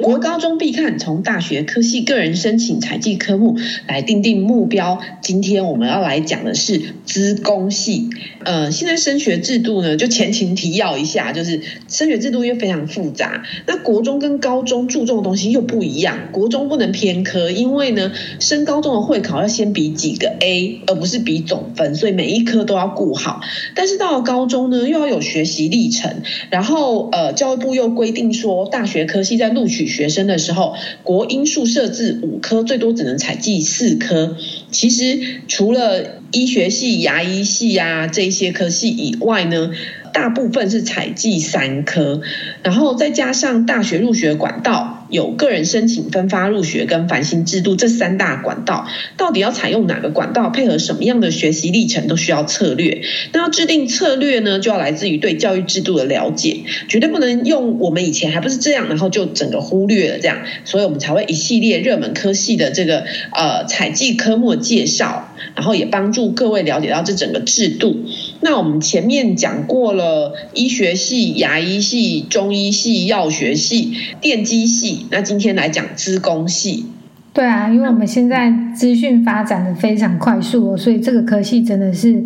国高中必看，从大学科系个人申请采计科目来定定目标。今天我们要来讲的是资工系。呃，现在升学制度呢，就前情提要一下，就是升学制度又非常复杂。那国中跟高中注重的东西又不一样。国中不能偏科，因为呢，升高中的会考要先比几个 A，而不是比总分，所以每一科都要顾好。但是到了高中呢，又要有学习历程。然后呃，教育部又规定说，大学科系在录取学生的时候，国英数设置五科，最多只能采计四科。其实除了医学系、牙医系啊这些科系以外呢，大部分是采计三科，然后再加上大学入学管道。有个人申请分发入学跟繁星制度这三大管道，到底要采用哪个管道，配合什么样的学习历程，都需要策略。那要制定策略呢，就要来自于对教育制度的了解，绝对不能用我们以前还不是这样，然后就整个忽略了这样。所以我们才会一系列热门科系的这个呃采计科目介绍，然后也帮助各位了解到这整个制度。那我们前面讲过了医学系、牙医系、中医系、药学系、电机系。那今天来讲资工系，对啊，因为我们现在资讯发展的非常快速哦，所以这个科系真的是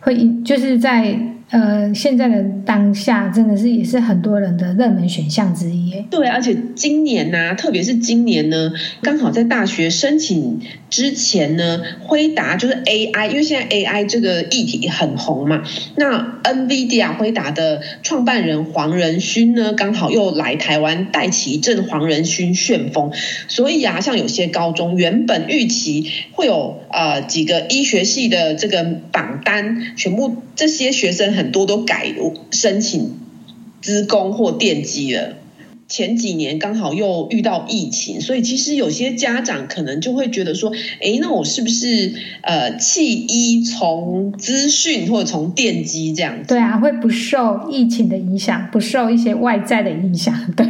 会就是在。呃，现在的当下真的是也是很多人的热门选项之一。对，而且今年呢、特别是今年呢，刚好在大学申请之前呢，辉达就是 AI，因为现在 AI 这个议题很红嘛。那 NVIDIA 辉达的创办人黄仁勋呢，刚好又来台湾带起一阵黄仁勋旋风。所以啊，像有些高中原本预期会有呃几个医学系的这个榜单，全部这些学生。很多都改申请资工或电机了。前几年刚好又遇到疫情，所以其实有些家长可能就会觉得说：“诶，那我是不是呃弃医从资讯或者从电机这样子？”对啊，会不受疫情的影响，不受一些外在的影响。对。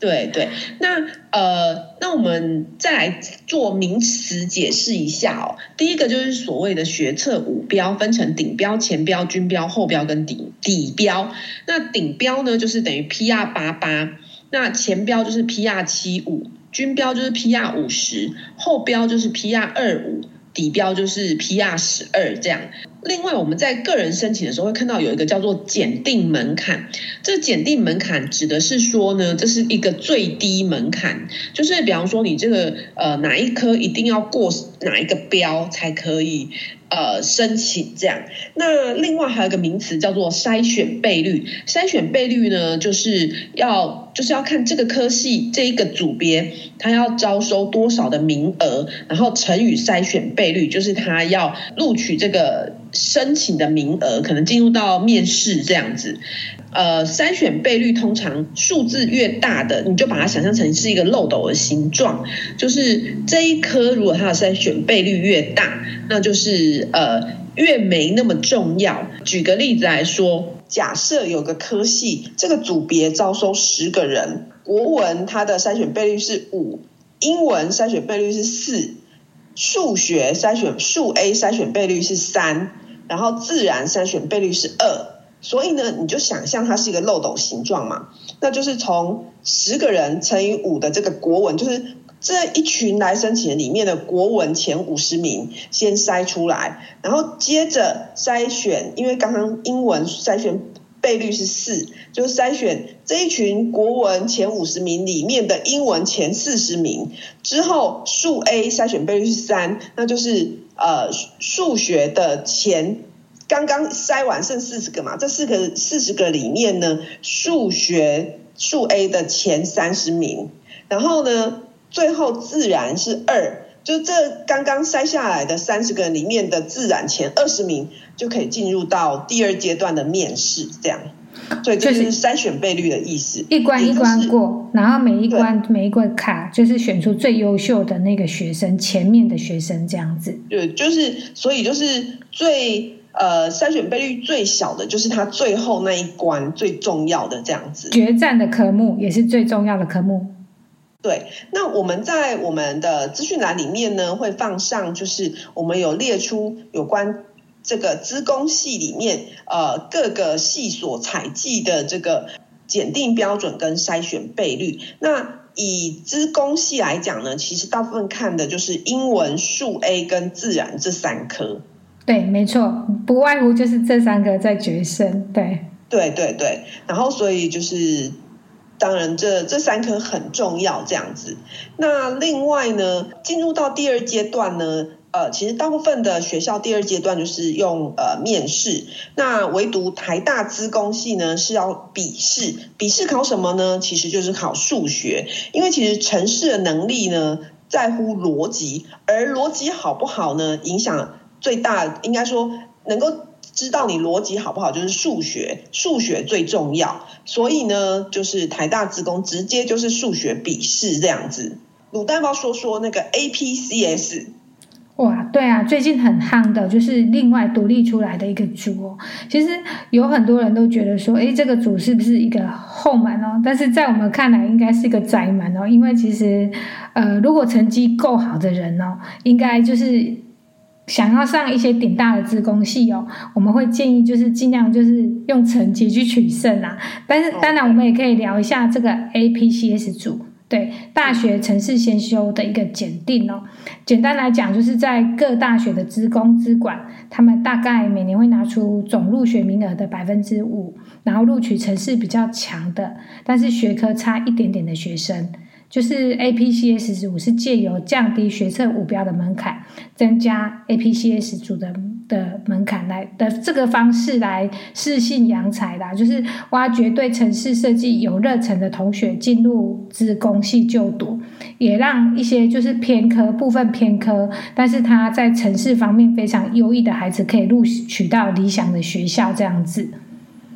对对，那呃，那我们再来做名词解释一下哦。第一个就是所谓的学测五标，分成顶标、前标、均标、后标跟底底标。那顶标呢，就是等于 PR 八八，那前标就是 PR 七五，均标就是 PR 五十，后标就是 PR 二五。底标就是 PR 十二这样。另外，我们在个人申请的时候会看到有一个叫做检定门槛。这检定门槛指的是说呢，这是一个最低门槛，就是比方说你这个呃哪一科一定要过哪一个标才可以。呃，申请这样，那另外还有一个名词叫做筛选倍率。筛选倍率呢，就是要就是要看这个科系这一个组别，它要招收多少的名额，然后乘以筛选倍率，就是它要录取这个申请的名额，可能进入到面试这样子。呃，筛选倍率通常数字越大的，你就把它想象成是一个漏斗的形状，就是这一科如果它的筛选倍率越大，那就是呃越没那么重要。举个例子来说，假设有个科系，这个组别招收十个人，国文它的筛选倍率是五，英文筛选倍率是四，数学筛选数 A 筛选倍率是三，然后自然筛选倍率是二。所以呢，你就想象它是一个漏斗形状嘛，那就是从十个人乘以五的这个国文，就是这一群来申请里面的国文前五十名先筛出来，然后接着筛选，因为刚刚英文筛选倍率是四，就是筛选这一群国文前五十名里面的英文前四十名，之后数 A 筛选倍率是三，那就是呃数学的前。刚刚筛完剩四十个嘛，这四个四十个里面呢，数学数 A 的前三十名，然后呢，最后自然是二，就这刚刚筛下来的三十个人里面的自然前二十名就可以进入到第二阶段的面试，这样，所以这是筛选倍率的意思，一关一关过，然后每一关每一关卡就是选出最优秀的那个学生，前面的学生这样子，对，就是所以就是最。呃，筛选倍率最小的就是他最后那一关最重要的这样子，决战的科目也是最重要的科目。对，那我们在我们的资讯栏里面呢，会放上就是我们有列出有关这个资工系里面呃各个系所采集的这个检定标准跟筛选倍率。那以资工系来讲呢，其实大部分看的就是英文、数 A 跟自然这三科。对，没错，不外乎就是这三个在决胜。对，对对对。然后所以就是，当然这这三科很重要，这样子。那另外呢，进入到第二阶段呢。呃，其实大部分的学校第二阶段就是用呃面试，那唯独台大资工系呢是要笔试，笔试考什么呢？其实就是考数学，因为其实程式的能力呢在乎逻辑，而逻辑好不好呢，影响最大，应该说能够知道你逻辑好不好，就是数学，数学最重要，所以呢，就是台大资工直接就是数学笔试这样子。卤蛋包说说那个 APCS。哇，对啊，最近很夯的就是另外独立出来的一个组哦。其实有很多人都觉得说，诶，这个组是不是一个后门哦？但是在我们看来，应该是一个窄门哦。因为其实，呃，如果成绩够好的人哦，应该就是想要上一些顶大的自工系哦，我们会建议就是尽量就是用成绩去取胜啊。但是当然，我们也可以聊一下这个 APCS 组。对，大学城市先修的一个检定哦，简单来讲，就是在各大学的资工资管，他们大概每年会拿出总入学名额的百分之五，然后录取城市比较强的，但是学科差一点点的学生。就是 APCS 组是借由降低学测五标的门槛，增加 APCS 组的的门槛来的这个方式来适性扬才啦，就是挖掘对城市设计有热忱的同学进入资工系就读，也让一些就是偏科部分偏科，但是他在城市方面非常优异的孩子可以录取到理想的学校这样子。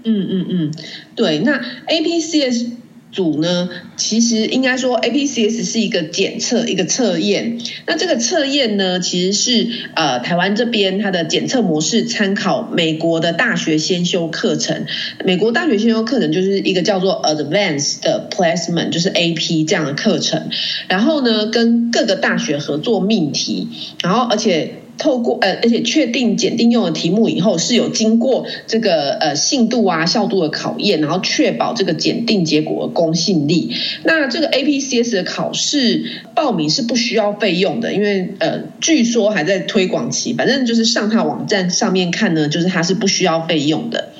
嗯嗯嗯，对，那 APCS。组呢，其实应该说 APCS 是一个检测，一个测验。那这个测验呢，其实是呃台湾这边它的检测模式参考美国的大学先修课程。美国大学先修课程就是一个叫做 Advanced Placement，就是 AP 这样的课程。然后呢，跟各个大学合作命题，然后而且。透过呃，而且确定检定用的题目以后，是有经过这个呃信度啊、效度的考验，然后确保这个检定结果的公信力。那这个 APCS 的考试报名是不需要费用的，因为呃，据说还在推广期，反正就是上它网站上面看呢，就是它是不需要费用的。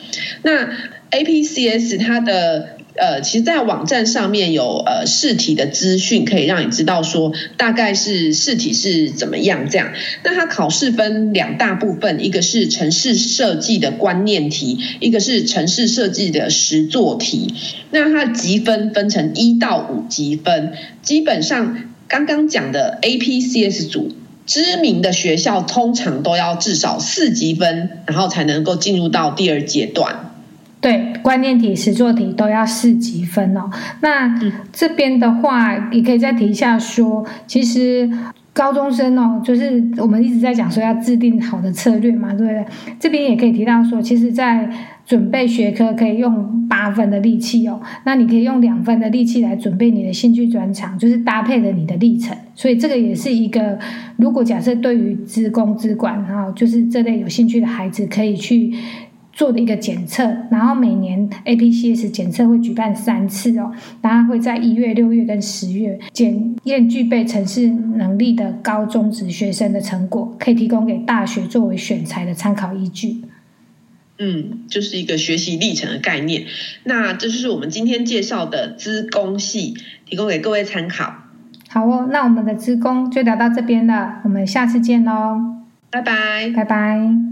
那 APCS 它的。呃，其实，在网站上面有呃试题的资讯，可以让你知道说大概是试题是怎么样这样。那它考试分两大部分，一个是城市设计的观念题，一个是城市设计的实作题。那它的级分分成一到五级分，基本上刚刚讲的 APCS 组，知名的学校通常都要至少四级分，然后才能够进入到第二阶段。对，观念题、实作题都要四级分哦。那这边的话，也可以再提一下说，其实高中生哦，就是我们一直在讲说要制定好的策略嘛，对不对？这边也可以提到说，其实，在准备学科可以用八分的力气哦，那你可以用两分的力气来准备你的兴趣专长，就是搭配了你的历程。所以这个也是一个，如果假设对于资工资管哈，就是这类有兴趣的孩子可以去。做的一个检测，然后每年 APCS 检测会举办三次哦，然后会在一月、六月跟十月检验具备城市能力的高中职学生的成果，可以提供给大学作为选材的参考依据。嗯，就是一个学习历程的概念。那这就是我们今天介绍的资工系，提供给各位参考。好哦，那我们的资工就聊到这边了，我们下次见喽。拜拜，拜拜。